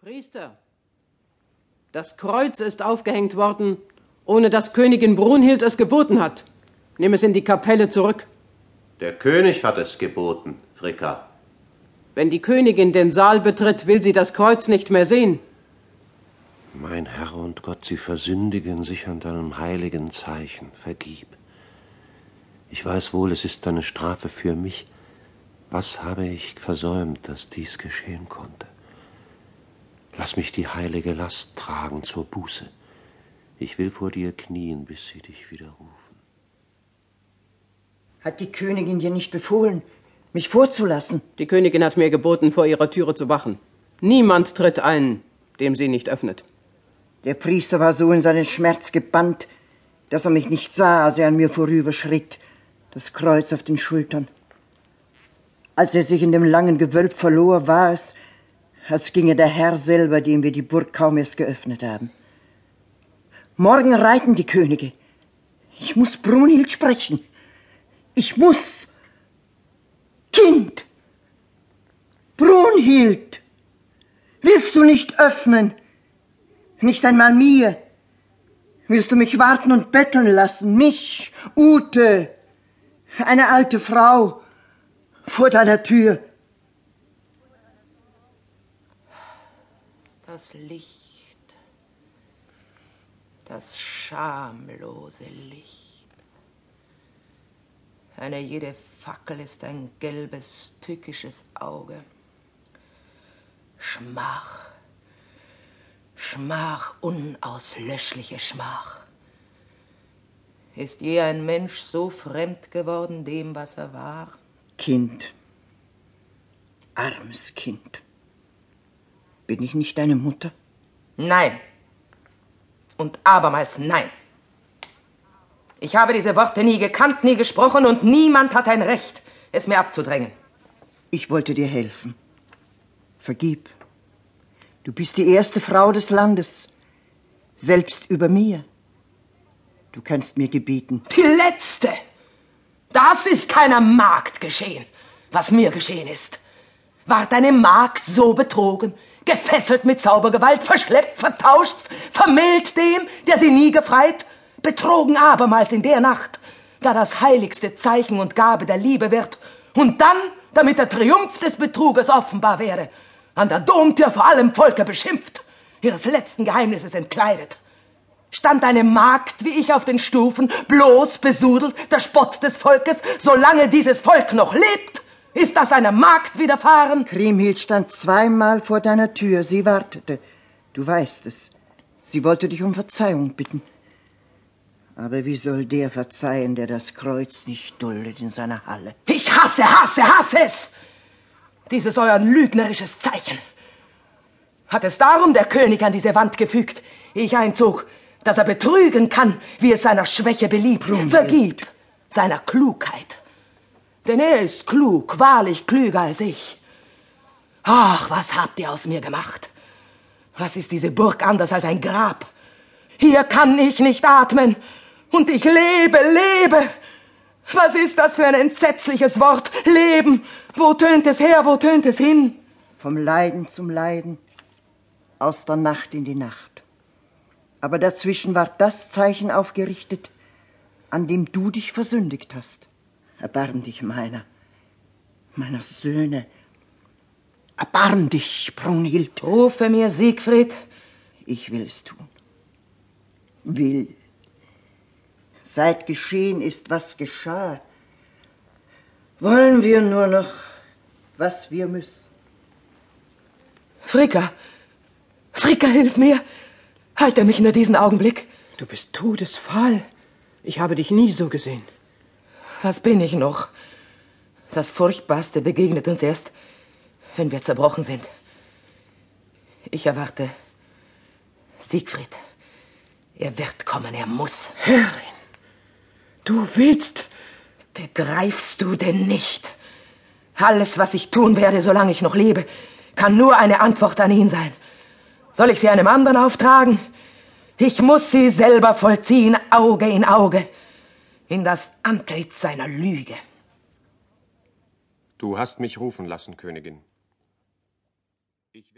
Priester, das Kreuz ist aufgehängt worden, ohne dass Königin Brunhild es geboten hat. Nimm es in die Kapelle zurück. Der König hat es geboten, Fricka. Wenn die Königin den Saal betritt, will sie das Kreuz nicht mehr sehen. Mein Herr und Gott, sie versündigen sich an deinem heiligen Zeichen. Vergib. Ich weiß wohl, es ist deine Strafe für mich. Was habe ich versäumt, dass dies geschehen konnte? Lass mich die heilige Last tragen zur Buße. Ich will vor dir knien, bis sie dich widerrufen. Hat die Königin dir nicht befohlen, mich vorzulassen? Die Königin hat mir geboten, vor ihrer Türe zu wachen. Niemand tritt ein, dem sie nicht öffnet. Der Priester war so in seinen Schmerz gebannt, dass er mich nicht sah, als er an mir vorüberschritt, das Kreuz auf den Schultern. Als er sich in dem langen Gewölb verlor, war es, als ginge der Herr selber, dem wir die Burg kaum erst geöffnet haben. Morgen reiten die Könige. Ich muss Brunhild sprechen. Ich muss. Kind! Brunhild! Willst du nicht öffnen? Nicht einmal mir. Willst du mich warten und betteln lassen? Mich, Ute, eine alte Frau, vor deiner Tür. Das Licht, das schamlose Licht. Eine jede Fackel ist ein gelbes, tückisches Auge. Schmach, Schmach, unauslöschliche Schmach. Ist je ein Mensch so fremd geworden dem, was er war? Kind, armes Kind. Bin ich nicht deine Mutter? Nein. Und abermals nein. Ich habe diese Worte nie gekannt, nie gesprochen und niemand hat ein Recht, es mir abzudrängen. Ich wollte dir helfen. Vergib. Du bist die erste Frau des Landes, selbst über mir. Du kannst mir gebieten. Die letzte! Das ist keiner Magd geschehen, was mir geschehen ist. Ward eine Magd so betrogen, gefesselt mit Zaubergewalt, verschleppt, vertauscht, vermählt dem, der sie nie gefreit, betrogen abermals in der Nacht, da das heiligste Zeichen und Gabe der Liebe wird, und dann, damit der Triumph des Betruges offenbar wäre, an der Domtür vor allem Volke beschimpft, ihres letzten Geheimnisses entkleidet. Stand eine Magd wie ich auf den Stufen, bloß besudelt, der Spott des Volkes, solange dieses Volk noch lebt, ist das einer Magd widerfahren? Kriemhild stand zweimal vor deiner Tür. Sie wartete. Du weißt es. Sie wollte dich um Verzeihung bitten. Aber wie soll der verzeihen, der das Kreuz nicht duldet in seiner Halle? Ich hasse, hasse, hasse es! Dieses euer lügnerisches Zeichen. Hat es darum der König an diese Wand gefügt, ehe ich einzog, dass er betrügen kann, wie es seiner Schwäche beliebt. Vergib seiner Klugheit denn er ist klug, wahrlich klüger als ich. Ach, was habt ihr aus mir gemacht? Was ist diese Burg anders als ein Grab? Hier kann ich nicht atmen. Und ich lebe, lebe. Was ist das für ein entsetzliches Wort? Leben. Wo tönt es her, wo tönt es hin? Vom Leiden zum Leiden. Aus der Nacht in die Nacht. Aber dazwischen ward das Zeichen aufgerichtet, an dem du dich versündigt hast. Erbarm dich meiner, meiner Söhne. Erbarm dich, Brunhild. Rufe mir Siegfried. Ich will es tun. Will. Seit geschehen ist, was geschah, wollen wir nur noch, was wir müssen. Fricka, Fricka, hilf mir. Halte mich nur diesen Augenblick. Du bist todesfahl. Ich habe dich nie so gesehen. Was bin ich noch? Das Furchtbarste begegnet uns erst, wenn wir zerbrochen sind. Ich erwarte Siegfried. Er wird kommen, er muss. Herrin, du willst. Begreifst du denn nicht? Alles, was ich tun werde, solange ich noch lebe, kann nur eine Antwort an ihn sein. Soll ich sie einem anderen auftragen? Ich muss sie selber vollziehen, Auge in Auge in das Antlitz seiner Lüge. Du hast mich rufen lassen, Königin.